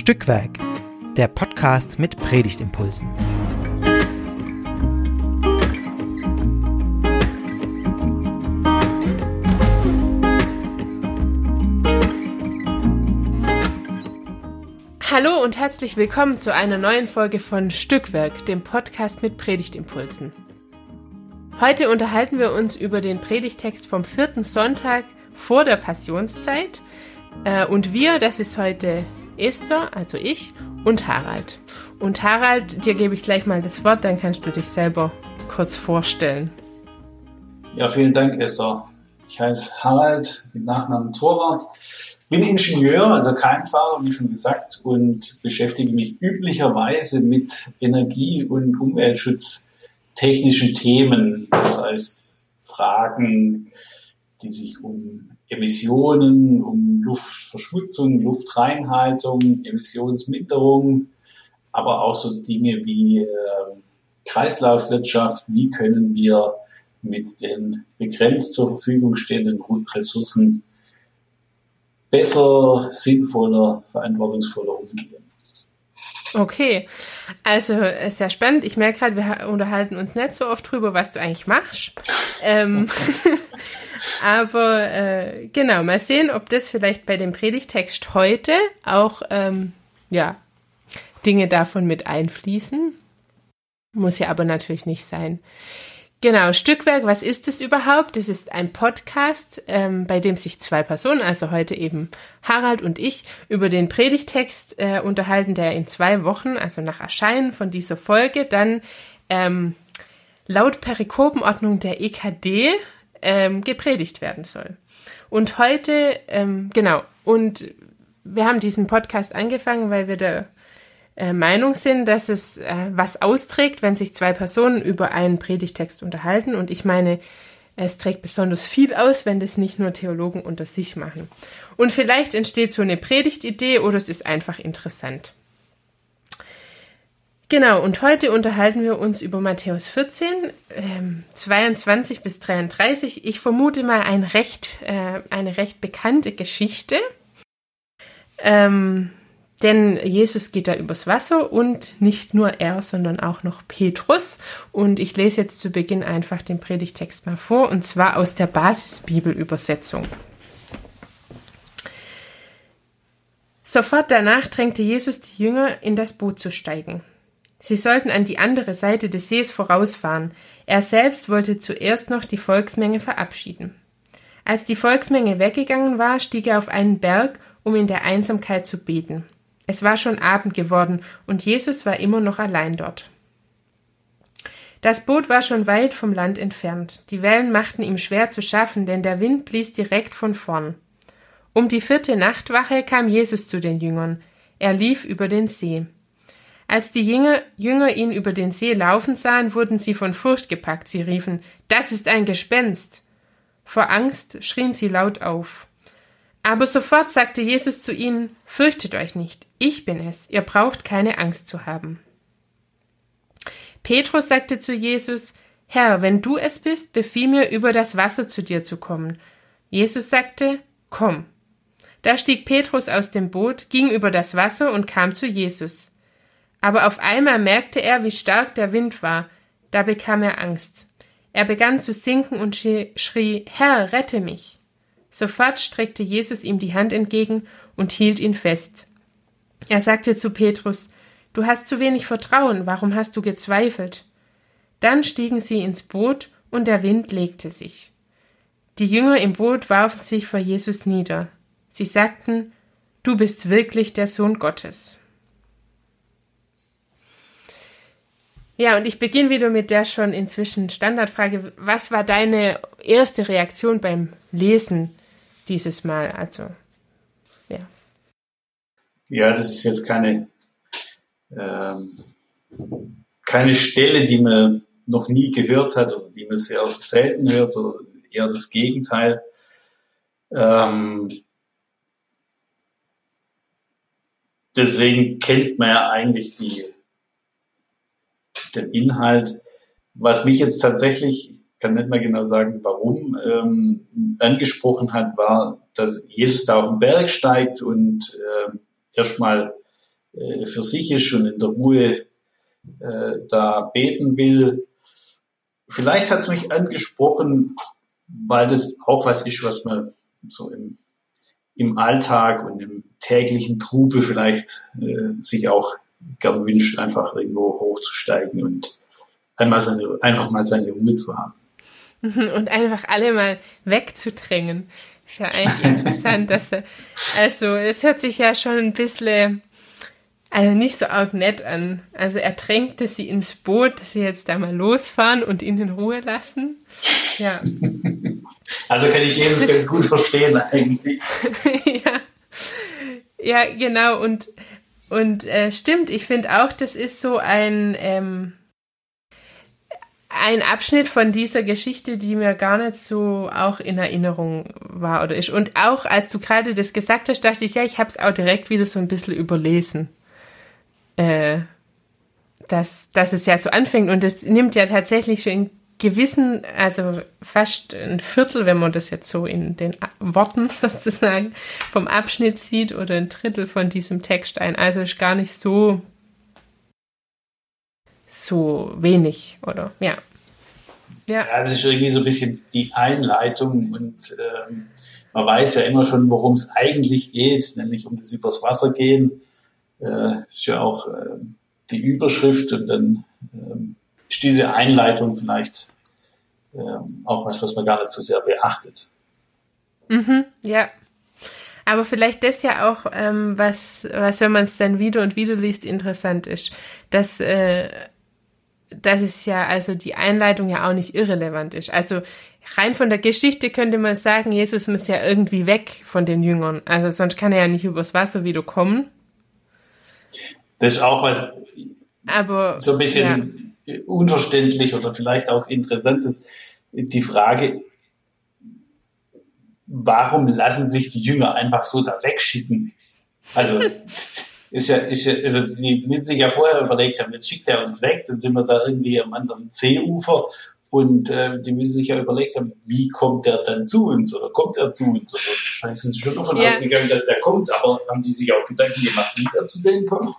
Stückwerk, der Podcast mit Predigtimpulsen. Hallo und herzlich willkommen zu einer neuen Folge von Stückwerk, dem Podcast mit Predigtimpulsen. Heute unterhalten wir uns über den Predigtext vom vierten Sonntag vor der Passionszeit. Äh, und wir, das ist heute Esther, also ich, und Harald. Und Harald, dir gebe ich gleich mal das Wort, dann kannst du dich selber kurz vorstellen. Ja, vielen Dank, Esther. Ich heiße Harald, mit Nachnamen Torwart, bin Ingenieur, also Keimfahrer, wie schon gesagt, und beschäftige mich üblicherweise mit Energie- und umweltschutztechnischen Themen. Das heißt, Fragen, die sich um Emissionen, um Luftverschmutzung, Luftreinhaltung, Emissionsminderung, aber auch so Dinge wie äh, Kreislaufwirtschaft, wie können wir mit den begrenzt zur Verfügung stehenden Ressourcen besser, sinnvoller, verantwortungsvoller umgehen. Okay, also sehr spannend. Ich merke gerade, wir unterhalten uns nicht so oft drüber, was du eigentlich machst. Ähm, aber äh, genau, mal sehen, ob das vielleicht bei dem Predigtext heute auch ähm, ja Dinge davon mit einfließen. Muss ja aber natürlich nicht sein. Genau, Stückwerk, was ist es überhaupt? Das ist ein Podcast, ähm, bei dem sich zwei Personen, also heute eben Harald und ich, über den Predigtext äh, unterhalten, der in zwei Wochen, also nach Erscheinen von dieser Folge, dann ähm, laut Perikopenordnung der EKD ähm, gepredigt werden soll. Und heute, ähm, genau, und wir haben diesen Podcast angefangen, weil wir der äh, Meinung sind, dass es äh, was austrägt, wenn sich zwei Personen über einen Predigtext unterhalten. Und ich meine, es trägt besonders viel aus, wenn das nicht nur Theologen unter sich machen. Und vielleicht entsteht so eine Predigtidee oder es ist einfach interessant. Genau, und heute unterhalten wir uns über Matthäus 14, ähm, 22 bis 33. Ich vermute mal ein recht, äh, eine recht bekannte Geschichte. Ähm, denn Jesus geht da übers Wasser und nicht nur er, sondern auch noch Petrus. Und ich lese jetzt zu Beginn einfach den Predigtext mal vor, und zwar aus der Basisbibelübersetzung. Sofort danach drängte Jesus die Jünger, in das Boot zu steigen. Sie sollten an die andere Seite des Sees vorausfahren. Er selbst wollte zuerst noch die Volksmenge verabschieden. Als die Volksmenge weggegangen war, stieg er auf einen Berg, um in der Einsamkeit zu beten. Es war schon Abend geworden, und Jesus war immer noch allein dort. Das Boot war schon weit vom Land entfernt. Die Wellen machten ihm schwer zu schaffen, denn der Wind blies direkt von vorn. Um die vierte Nachtwache kam Jesus zu den Jüngern. Er lief über den See. Als die Jünger, ihn über den See laufen sahen, wurden sie von Furcht gepackt. Sie riefen, das ist ein Gespenst. Vor Angst schrien sie laut auf. Aber sofort sagte Jesus zu ihnen, Fürchtet euch nicht, ich bin es, ihr braucht keine Angst zu haben. Petrus sagte zu Jesus, Herr, wenn du es bist, befiehl mir, über das Wasser zu dir zu kommen. Jesus sagte, Komm. Da stieg Petrus aus dem Boot, ging über das Wasser und kam zu Jesus. Aber auf einmal merkte er, wie stark der Wind war, da bekam er Angst. Er begann zu sinken und schrie, Herr, rette mich. Sofort streckte Jesus ihm die Hand entgegen und hielt ihn fest. Er sagte zu Petrus, Du hast zu wenig Vertrauen, warum hast du gezweifelt? Dann stiegen sie ins Boot und der Wind legte sich. Die Jünger im Boot warfen sich vor Jesus nieder. Sie sagten, Du bist wirklich der Sohn Gottes. Ja, und ich beginne wieder mit der schon inzwischen Standardfrage. Was war deine erste Reaktion beim Lesen dieses Mal. Also, ja. Ja, das ist jetzt keine, ähm, keine Stelle, die man noch nie gehört hat oder die man sehr selten hört oder eher das Gegenteil. Ähm, deswegen kennt man ja eigentlich die, den Inhalt. Was mich jetzt tatsächlich kann nicht mehr genau sagen, warum, ähm, angesprochen hat, war, dass Jesus da auf den Berg steigt und äh, erstmal äh, für sich ist und in der Ruhe äh, da beten will. Vielleicht hat es mich angesprochen, weil das auch was ist, was man so im, im Alltag und im täglichen Trubel vielleicht äh, sich auch gern wünscht, einfach irgendwo hochzusteigen und einmal seine, einfach mal seine Ruhe zu haben. Und einfach alle mal wegzudrängen. Ist ja eigentlich interessant, dass er, also es hört sich ja schon ein bisschen, also nicht so arg nett an. Also er drängte sie ins Boot, dass sie jetzt da mal losfahren und ihn in Ruhe lassen. Ja. Also kann ich Jesus ganz gut verstehen eigentlich. ja. Ja, genau. Und, und äh, stimmt, ich finde auch, das ist so ein, ähm, ein Abschnitt von dieser Geschichte, die mir gar nicht so auch in Erinnerung war oder ist. Und auch als du gerade das gesagt hast, dachte ich, ja, ich habe es auch direkt wieder so ein bisschen überlesen. Äh, dass, dass es ja so anfängt und es nimmt ja tatsächlich schon gewissen, also fast ein Viertel, wenn man das jetzt so in den Worten sozusagen vom Abschnitt sieht oder ein Drittel von diesem Text ein. Also ist gar nicht so so wenig, oder? Ja. Ja, ja das ist irgendwie so ein bisschen die Einleitung und ähm, man weiß ja immer schon, worum es eigentlich geht, nämlich um das übers Wasser gehen. Äh, ist ja auch äh, die Überschrift und dann ähm, ist diese Einleitung vielleicht ähm, auch was, was man gar nicht so sehr beachtet. Mhm, ja. Aber vielleicht das ja auch, ähm, was, was, wenn man es dann wieder und wieder liest, interessant ist, dass äh, dass es ja also die Einleitung ja auch nicht irrelevant ist. Also rein von der Geschichte könnte man sagen, Jesus muss ja irgendwie weg von den Jüngern. Also sonst kann er ja nicht übers Wasser wieder kommen. Das ist auch was Aber, so ein bisschen ja. Unverständlich oder vielleicht auch interessant ist. Die Frage, warum lassen sich die Jünger einfach so da wegschicken? Also ist ja, ist ja, also die müssen sich ja vorher überlegt haben, jetzt schickt er uns weg, dann sind wir da irgendwie am anderen Seeufer und äh, die müssen sich ja überlegt haben, wie kommt der dann zu uns oder kommt er zu uns? Oder wahrscheinlich sind sie schon davon ja. ausgegangen, dass der kommt, aber haben die sich auch Gedanken gemacht, wie der zu denen kommt?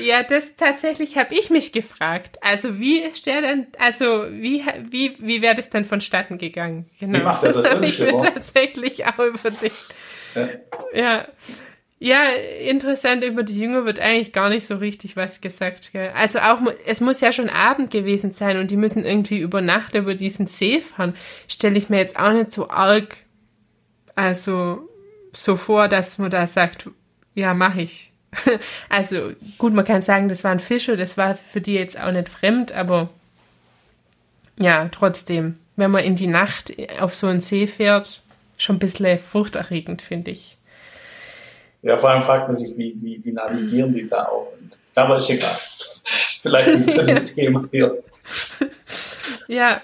Ja, das tatsächlich habe ich mich gefragt. Also wie ist der denn, also wie, wie, wie wäre das denn vonstatten gegangen? Genau. Wie macht er das, das sonst? Ich mir tatsächlich auch überlegt. Ja. ja. Ja, interessant, über die Jünger wird eigentlich gar nicht so richtig was gesagt. Gell? Also auch, es muss ja schon Abend gewesen sein und die müssen irgendwie über Nacht über diesen See fahren. Stelle ich mir jetzt auch nicht so arg, also so vor, dass man da sagt, ja, mach ich. also gut, man kann sagen, das waren Fische, das war für die jetzt auch nicht fremd, aber ja, trotzdem, wenn man in die Nacht auf so einen See fährt, schon ein bisschen furchterregend, finde ich. Ja, vor allem fragt man sich, wie, wie, wie navigieren die da auch. Und, aber ist egal. Vielleicht so das Thema hier. Ja.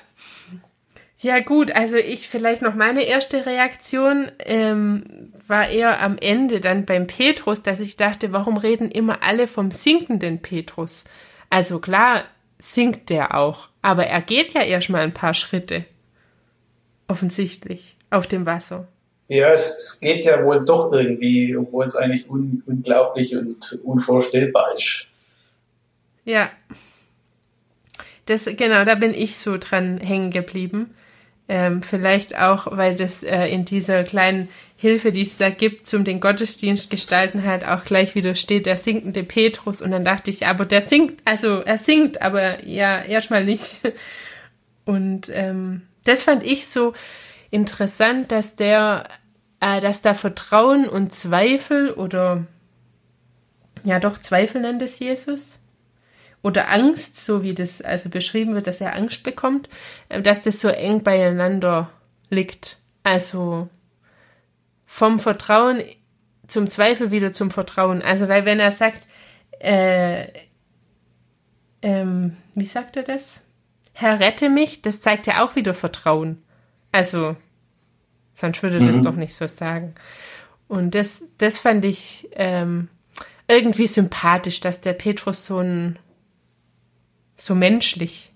Ja, gut, also ich vielleicht noch meine erste Reaktion ähm, war eher am Ende dann beim Petrus, dass ich dachte, warum reden immer alle vom sinkenden Petrus? Also klar, sinkt der auch, aber er geht ja erst mal ein paar Schritte. Offensichtlich auf dem Wasser. Ja, es, es, geht ja wohl doch irgendwie, obwohl es eigentlich un, unglaublich und unvorstellbar ist. Ja. Das, genau, da bin ich so dran hängen geblieben. Ähm, vielleicht auch, weil das äh, in dieser kleinen Hilfe, die es da gibt, zum den Gottesdienst gestalten, halt auch gleich wieder steht, der sinkende Petrus. Und dann dachte ich, aber der singt, also er singt, aber ja, erstmal nicht. Und ähm, das fand ich so interessant, dass der äh, dass da Vertrauen und Zweifel oder ja doch Zweifel nennt es Jesus oder Angst, so wie das also beschrieben wird, dass er Angst bekommt, äh, dass das so eng beieinander liegt. Also vom Vertrauen zum Zweifel wieder zum Vertrauen. Also weil wenn er sagt, äh, ähm, wie sagt er das? Herr, rette mich, das zeigt ja auch wieder Vertrauen. Also Sonst würde mhm. das doch nicht so sagen. Und das, das fand ich ähm, irgendwie sympathisch, dass der Petrus so ein so menschlich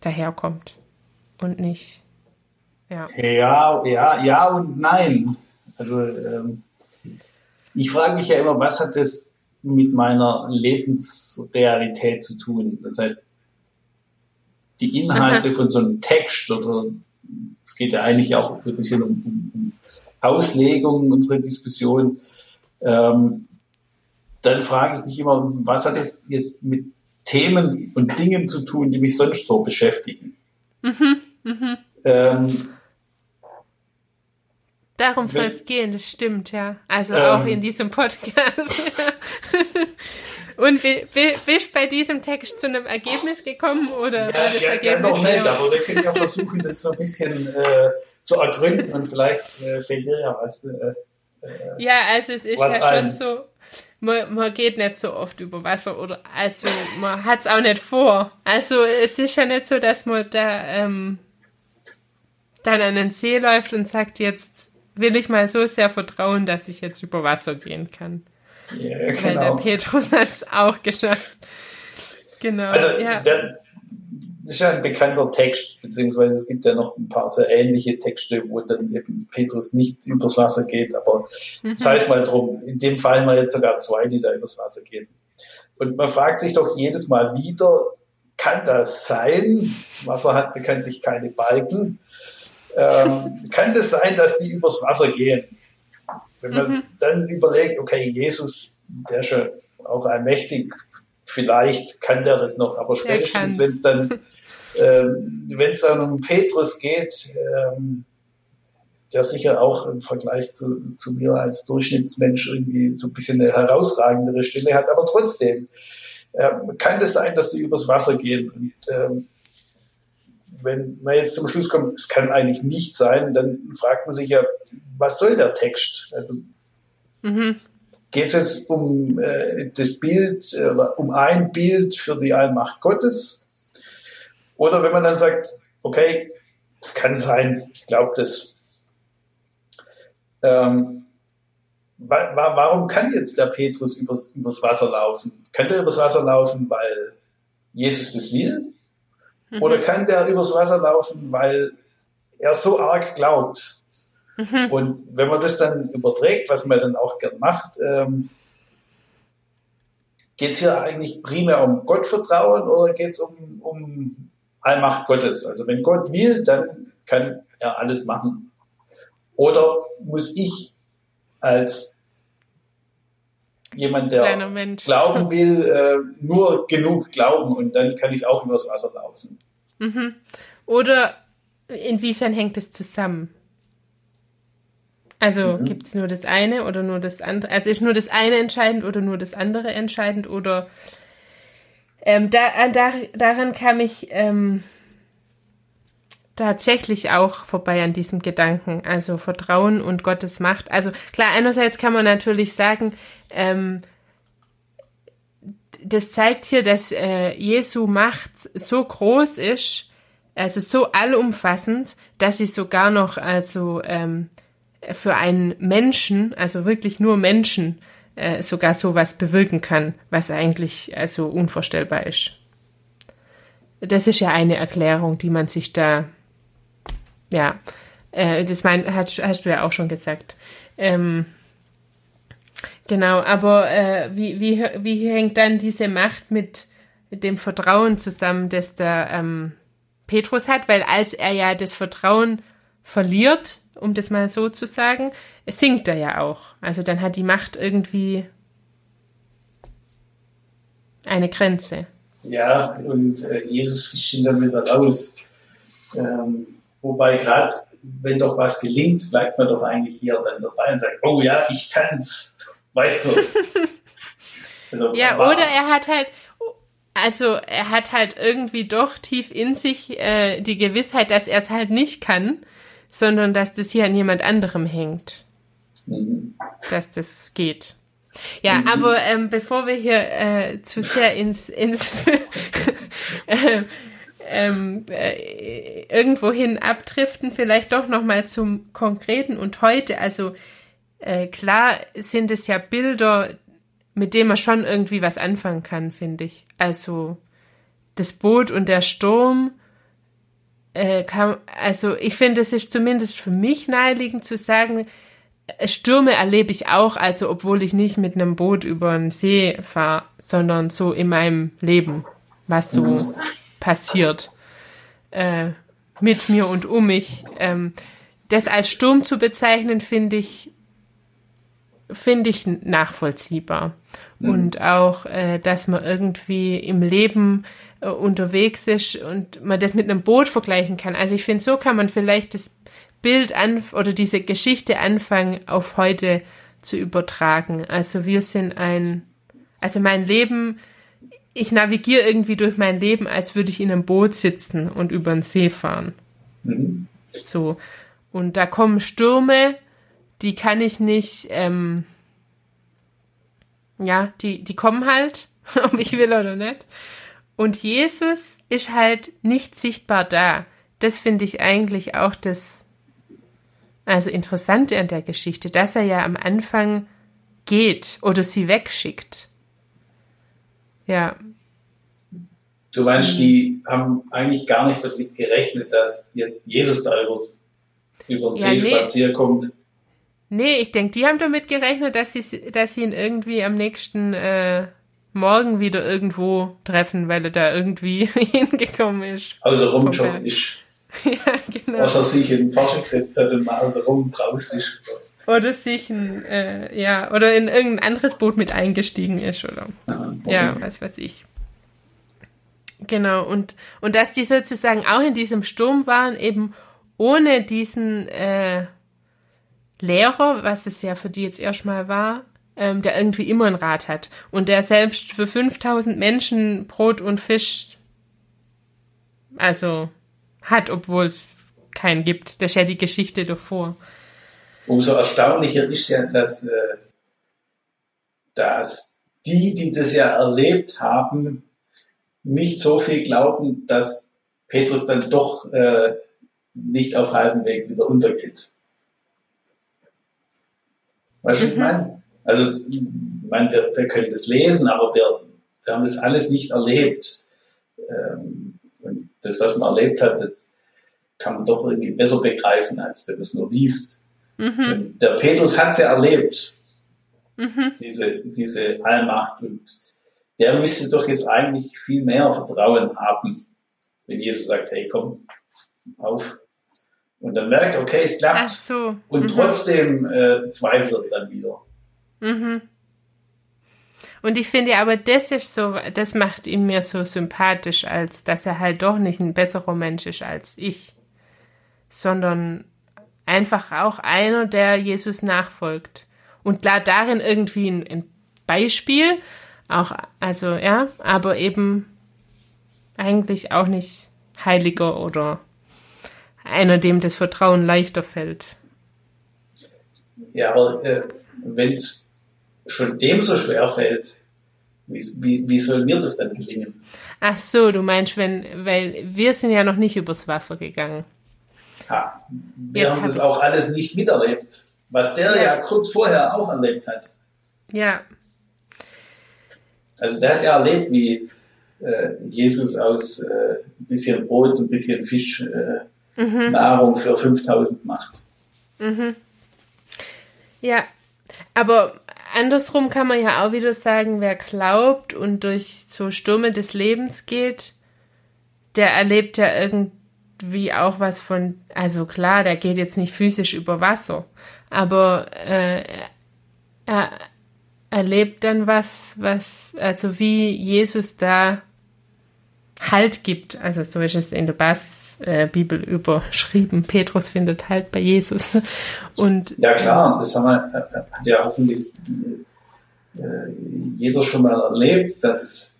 daherkommt und nicht. Ja, ja, ja, ja und nein. Also ähm, ich frage mich ja immer, was hat das mit meiner Lebensrealität zu tun. Das heißt, die Inhalte von so einem Text oder geht ja eigentlich auch so ein bisschen um, um, Auslegung unserer Diskussion. Ähm, dann frage ich mich immer, was hat das jetzt mit Themen und Dingen zu tun, die mich sonst so beschäftigen? Mhm, mh. ähm, Darum soll es gehen, das stimmt, ja. Also ähm, auch in diesem Podcast. Und bist du bei diesem Text zu einem Ergebnis gekommen oder ja, das ja, Ergebnis? Ja, noch nicht, aber wir können ja versuchen, das so ein bisschen äh, zu ergründen und vielleicht äh, fällt dir ja was. Äh, äh ja, also es ist ja ein. schon so, man, man geht nicht so oft über Wasser oder also man hat es auch nicht vor. Also es ist ja nicht so, dass man da ähm, dann an den See läuft und sagt, jetzt will ich mal so sehr vertrauen, dass ich jetzt über Wasser gehen kann. Ja, genau. Weil der Petrus hat es auch geschafft. Genau. Also, ja. das ist ja ein bekannter Text, beziehungsweise es gibt ja noch ein paar sehr ähnliche Texte, wo dann eben Petrus nicht übers Wasser geht, aber mhm. sei es mal drum. In dem Fall mal jetzt sogar zwei, die da übers Wasser gehen. Und man fragt sich doch jedes Mal wieder, kann das sein? Wasser hat bekanntlich keine Balken. Ähm, kann das sein, dass die übers Wasser gehen? Wenn man mhm. dann überlegt, okay, Jesus, der ist ja auch allmächtig, vielleicht kann der das noch, aber spätestens, wenn es dann, ähm, wenn es dann um Petrus geht, ähm, der sicher auch im Vergleich zu, zu mir als Durchschnittsmensch irgendwie so ein bisschen eine herausragendere Stelle hat, aber trotzdem ähm, kann das sein, dass die übers Wasser gehen. Und ähm, wenn man jetzt zum Schluss kommt, es kann eigentlich nicht sein, dann fragt man sich ja, was soll der Text? Also mhm. geht es jetzt um äh, das Bild, äh, um ein Bild für die Allmacht Gottes? Oder wenn man dann sagt, okay, es kann sein, ich glaube das. Ähm, wa warum kann jetzt der Petrus übers, übers Wasser laufen? Kann der übers Wasser laufen, weil Jesus das will? Mhm. Oder kann der übers Wasser laufen, weil er so arg glaubt? Mhm. Und wenn man das dann überträgt, was man dann auch gern macht, ähm, geht es hier eigentlich primär um Gottvertrauen oder geht es um, um Allmacht Gottes? Also wenn Gott will, dann kann er alles machen. Oder muss ich als jemand, der glauben will, äh, nur genug glauben und dann kann ich auch übers Wasser laufen. Mhm. Oder inwiefern hängt es zusammen? Also mhm. gibt es nur das eine oder nur das andere? Also ist nur das eine entscheidend oder nur das andere entscheidend? Oder ähm, da, da, daran kam ich ähm, tatsächlich auch vorbei an diesem Gedanken. Also Vertrauen und Gottes Macht. Also klar, einerseits kann man natürlich sagen, ähm, das zeigt hier, dass äh, Jesu Macht so groß ist, also so allumfassend, dass sie sogar noch also ähm, für einen Menschen, also wirklich nur Menschen, äh, sogar sowas bewirken kann, was eigentlich also unvorstellbar ist. Das ist ja eine Erklärung, die man sich da, ja, äh, das mein, hast, hast du ja auch schon gesagt. Ähm, Genau, aber äh, wie, wie, wie hängt dann diese Macht mit dem Vertrauen zusammen, das der ähm, Petrus hat? Weil als er ja das Vertrauen verliert, um das mal so zu sagen, sinkt er ja auch. Also dann hat die Macht irgendwie eine Grenze. Ja, und äh, Jesus fischt ihn wieder raus. Ähm, wobei gerade, wenn doch was gelingt, bleibt man doch eigentlich eher dann dabei und sagt, oh ja, ich kann's. Weißt du? Also, ja, oder er hat halt, also er hat halt irgendwie doch tief in sich äh, die Gewissheit, dass er es halt nicht kann, sondern dass das hier an jemand anderem hängt. Mhm. Dass das geht. Ja, mhm. aber ähm, bevor wir hier äh, zu sehr ins, ins äh, ähm, äh, irgendwohin abdriften, vielleicht doch nochmal zum Konkreten und heute. Also äh, klar sind es ja Bilder, mit denen man schon irgendwie was anfangen kann, finde ich. Also das Boot und der Sturm. Äh, kann, also ich finde, es ist zumindest für mich naheliegend zu sagen, Stürme erlebe ich auch, also obwohl ich nicht mit einem Boot über den See fahre, sondern so in meinem Leben, was so passiert äh, mit mir und um mich. Ähm, das als Sturm zu bezeichnen, finde ich, finde ich nachvollziehbar. Mhm. Und auch, äh, dass man irgendwie im Leben äh, unterwegs ist und man das mit einem Boot vergleichen kann. Also ich finde, so kann man vielleicht das Bild an oder diese Geschichte anfangen, auf heute zu übertragen. Also wir sind ein, also mein Leben, ich navigiere irgendwie durch mein Leben, als würde ich in einem Boot sitzen und über den See fahren. Mhm. So. Und da kommen Stürme, die kann ich nicht, ähm, ja, die, die kommen halt, ob ich will oder nicht. Und Jesus ist halt nicht sichtbar da. Das finde ich eigentlich auch das, also Interessante an der Geschichte, dass er ja am Anfang geht oder sie wegschickt. Ja. Du meinst, die haben eigentlich gar nicht damit gerechnet, dass jetzt Jesus da über, über den ja, See nee. spazieren kommt. Nee, ich denke, die haben damit gerechnet, dass sie, dass sie ihn irgendwie am nächsten äh, Morgen wieder irgendwo treffen, weil er da irgendwie hingekommen ist. Also rumjoggen ist. ja, genau. Was er sich in den Porsche gesetzt hat und mal außer rum draußen ist. Oder sich ein, äh, ja, oder in irgendein anderes Boot mit eingestiegen ist, oder? Ja, okay. ja was weiß ich. Genau, und, und dass die sozusagen auch in diesem Sturm waren, eben ohne diesen äh, Lehrer, was es ja für die jetzt erstmal war, ähm, der irgendwie immer ein Rad hat und der selbst für 5000 Menschen Brot und Fisch also hat, obwohl es keinen gibt. Das ist ja die Geschichte davor. Umso erstaunlicher ist ja, dass, äh, dass die, die das ja erlebt haben, nicht so viel glauben, dass Petrus dann doch äh, nicht auf halbem Weg wieder untergeht. Weißt du, mhm. ich meine? Also, ich meine, wir, wir, können das lesen, aber wir, wir haben das alles nicht erlebt. Ähm, und das, was man erlebt hat, das kann man doch irgendwie besser begreifen, als wenn man es nur liest. Mhm. Der Petrus hat es ja erlebt, mhm. diese, diese Allmacht. Und der müsste doch jetzt eigentlich viel mehr Vertrauen haben, wenn Jesus sagt, hey, komm, auf. Und dann merkt, okay, es klappt. Ach so. Und mhm. trotzdem äh, zweifelt er dann wieder. Mhm. Und ich finde aber, das ist so, das macht ihn mir so sympathisch, als dass er halt doch nicht ein besserer Mensch ist als ich, sondern einfach auch einer, der Jesus nachfolgt. Und klar, darin irgendwie ein, ein Beispiel, auch, also ja, aber eben eigentlich auch nicht heiliger oder einer, dem das Vertrauen leichter fällt. Ja, aber äh, wenn es schon dem so schwer fällt, wie, wie, wie soll mir das dann gelingen? Ach so, du meinst, wenn, weil wir sind ja noch nicht übers Wasser gegangen. Ja, wir Jetzt haben das auch alles nicht miterlebt, was der ja. ja kurz vorher auch erlebt hat. Ja. Also der hat ja erlebt, wie äh, Jesus aus äh, ein bisschen Brot und ein bisschen Fisch äh, mhm. Nahrung für 5000 macht. Mhm. Ja, aber andersrum kann man ja auch wieder sagen, wer glaubt und durch so Stürme des Lebens geht, der erlebt ja irgendwie auch was von, also klar, der geht jetzt nicht physisch über Wasser, aber äh, er erlebt dann was, was, also wie Jesus da Halt gibt. Also so ist es in der Basisbibel äh, überschrieben. Petrus findet Halt bei Jesus. Und, ja klar, das haben wir, hat ja hoffentlich äh, jeder schon mal erlebt, dass es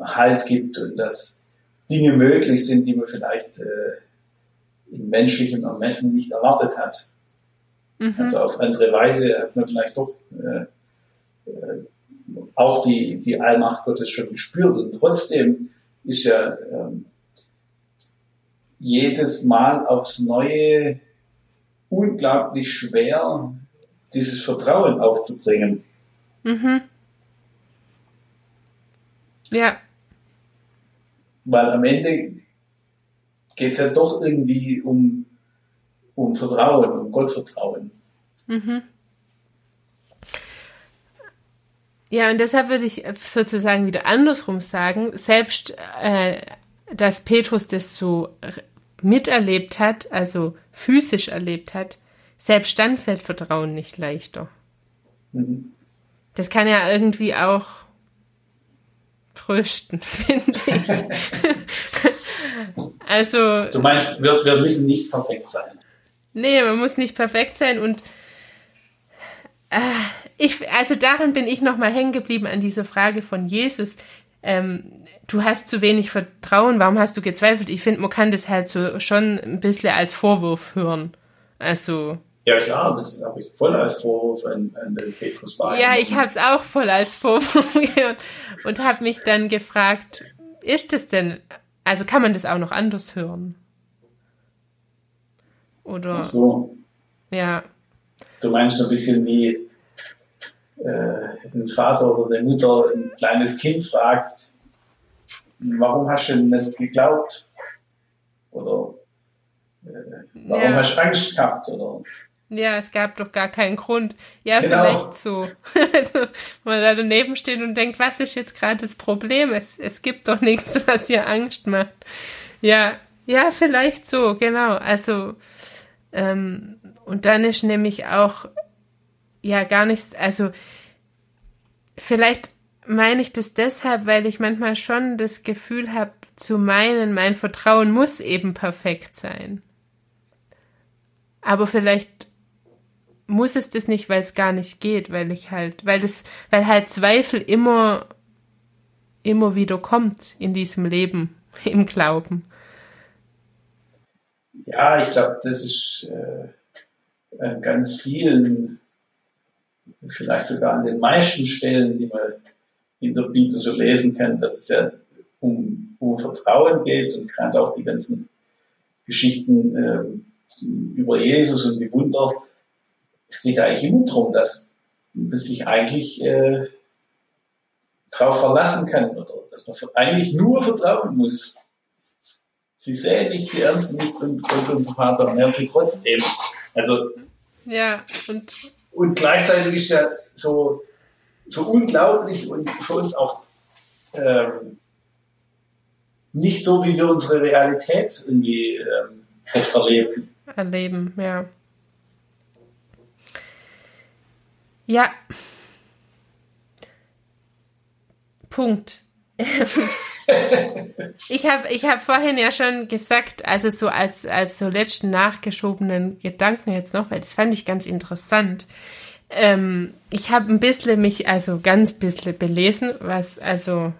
Halt gibt und dass Dinge möglich sind, die man vielleicht äh, in menschlichem Ermessen nicht erwartet hat. Mhm. Also auf andere Weise hat man vielleicht doch äh, äh, auch die, die Allmacht Gottes schon gespürt. Und trotzdem ist ja ähm, jedes Mal aufs Neue unglaublich schwer, dieses Vertrauen aufzubringen. Mhm. Ja. Weil am Ende geht es ja doch irgendwie um, um Vertrauen, um Gottvertrauen. Mhm. Ja, und deshalb würde ich sozusagen wieder andersrum sagen, selbst äh, dass Petrus das so miterlebt hat, also physisch erlebt hat, selbst dann fällt Vertrauen nicht leichter. Mhm. Das kann ja irgendwie auch trösten, finde ich. also. Du meinst, wir, wir müssen nicht perfekt sein. Nee, man muss nicht perfekt sein und äh, ich, also darin bin ich nochmal hängen geblieben an dieser Frage von Jesus. Ähm, du hast zu wenig Vertrauen, warum hast du gezweifelt? Ich finde, man kann das halt so schon ein bisschen als Vorwurf hören. Also. Ja, klar, das habe ich voll als Vorwurf an, an Petrus Ja, ich habe es auch voll als Vorwurf gehört und habe mich dann gefragt, ist das denn, also kann man das auch noch anders hören? Oder? Ach so. Ja. Du meinst so ein bisschen wie äh, ein Vater oder eine Mutter ein kleines Kind fragt, warum hast du nicht geglaubt? Oder äh, warum ja. hast du Angst gehabt? Oder ja, es gab doch gar keinen Grund. Ja, genau. vielleicht so. also, man da daneben steht und denkt, was ist jetzt gerade das Problem? Es, es gibt doch nichts, was hier Angst macht. Ja, ja, vielleicht so, genau. Also, ähm, und dann ist nämlich auch, ja, gar nichts, also, vielleicht meine ich das deshalb, weil ich manchmal schon das Gefühl habe, zu meinen, mein Vertrauen muss eben perfekt sein. Aber vielleicht muss es das nicht, weil es gar nicht geht, weil ich halt, weil das, weil halt Zweifel immer, immer wieder kommt in diesem Leben, im Glauben. Ja, ich glaube, das ist äh, an ganz vielen, vielleicht sogar an den meisten Stellen, die man in der Bibel so lesen kann, dass es ja um, um Vertrauen geht und gerade auch die ganzen Geschichten äh, über Jesus und die Wunder, es geht eigentlich immer darum, dass man sich eigentlich äh, darauf verlassen kann oder dass man eigentlich nur vertrauen muss. Sie sehen nicht, sie ernten nicht und Gott unser Vater ernährt sie trotzdem. Also ja und und gleichzeitig ist ja so so unglaublich und für uns auch ähm, nicht so, wie wir unsere Realität irgendwie ähm, oft erleben. Erleben, ja. Ja. Punkt. ich habe ich hab vorhin ja schon gesagt, also so als, als so letzten nachgeschobenen Gedanken jetzt noch, weil das fand ich ganz interessant. Ähm, ich habe ein bisschen mich, also ganz bisschen belesen, was also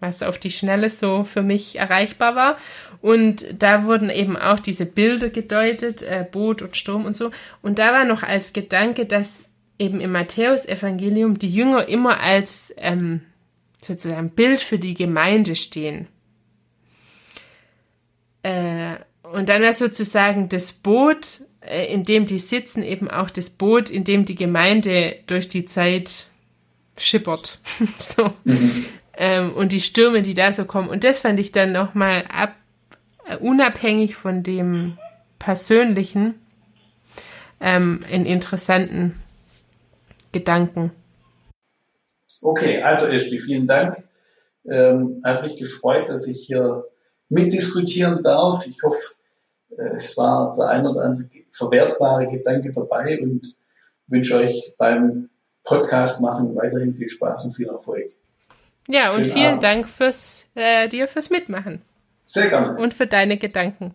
was auf die Schnelle so für mich erreichbar war. Und da wurden eben auch diese Bilder gedeutet, äh, Boot und Sturm und so. Und da war noch als Gedanke, dass eben im Matthäusevangelium die Jünger immer als ähm, sozusagen Bild für die Gemeinde stehen. Äh, und dann wäre sozusagen das Boot, äh, in dem die sitzen, eben auch das Boot, in dem die Gemeinde durch die Zeit schippert. so. Mhm. Ähm, und die Stürme, die da so kommen. Und das fand ich dann nochmal ab, äh, unabhängig von dem Persönlichen, ähm, einen interessanten Gedanken. Okay, also Espi, vielen Dank. Ähm, hat mich gefreut, dass ich hier mitdiskutieren darf. Ich hoffe, äh, es war der ein oder andere verwertbare Gedanke dabei und wünsche euch beim Podcast machen weiterhin viel Spaß und viel Erfolg. Ja, Schönen und vielen Abend. Dank fürs, äh, dir fürs Mitmachen. Sehr gerne. Und für deine Gedanken.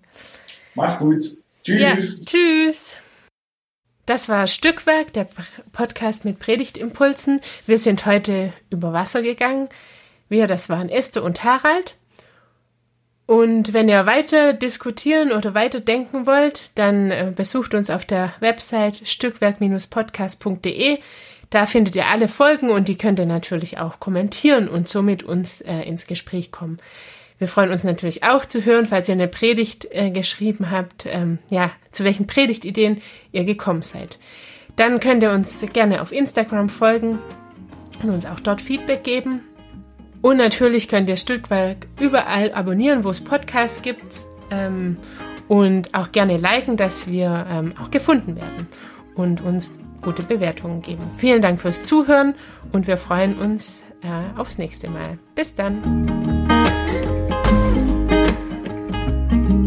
Mach's gut. Tschüss. Ja, tschüss. Das war Stückwerk, der Podcast mit Predigtimpulsen. Wir sind heute über Wasser gegangen. Wir, das waren Esther und Harald. Und wenn ihr weiter diskutieren oder weiter denken wollt, dann äh, besucht uns auf der Website stückwerk-podcast.de. Da findet ihr alle Folgen und die könnt ihr natürlich auch kommentieren und somit uns äh, ins Gespräch kommen. Wir freuen uns natürlich auch zu hören, falls ihr eine Predigt äh, geschrieben habt, ähm, ja, zu welchen Predigtideen ihr gekommen seid. Dann könnt ihr uns gerne auf Instagram folgen und uns auch dort Feedback geben. Und natürlich könnt ihr Stückwerk überall abonnieren, wo es Podcasts gibt ähm, und auch gerne liken, dass wir ähm, auch gefunden werden und uns gute Bewertungen geben. Vielen Dank fürs Zuhören und wir freuen uns äh, aufs nächste Mal. Bis dann.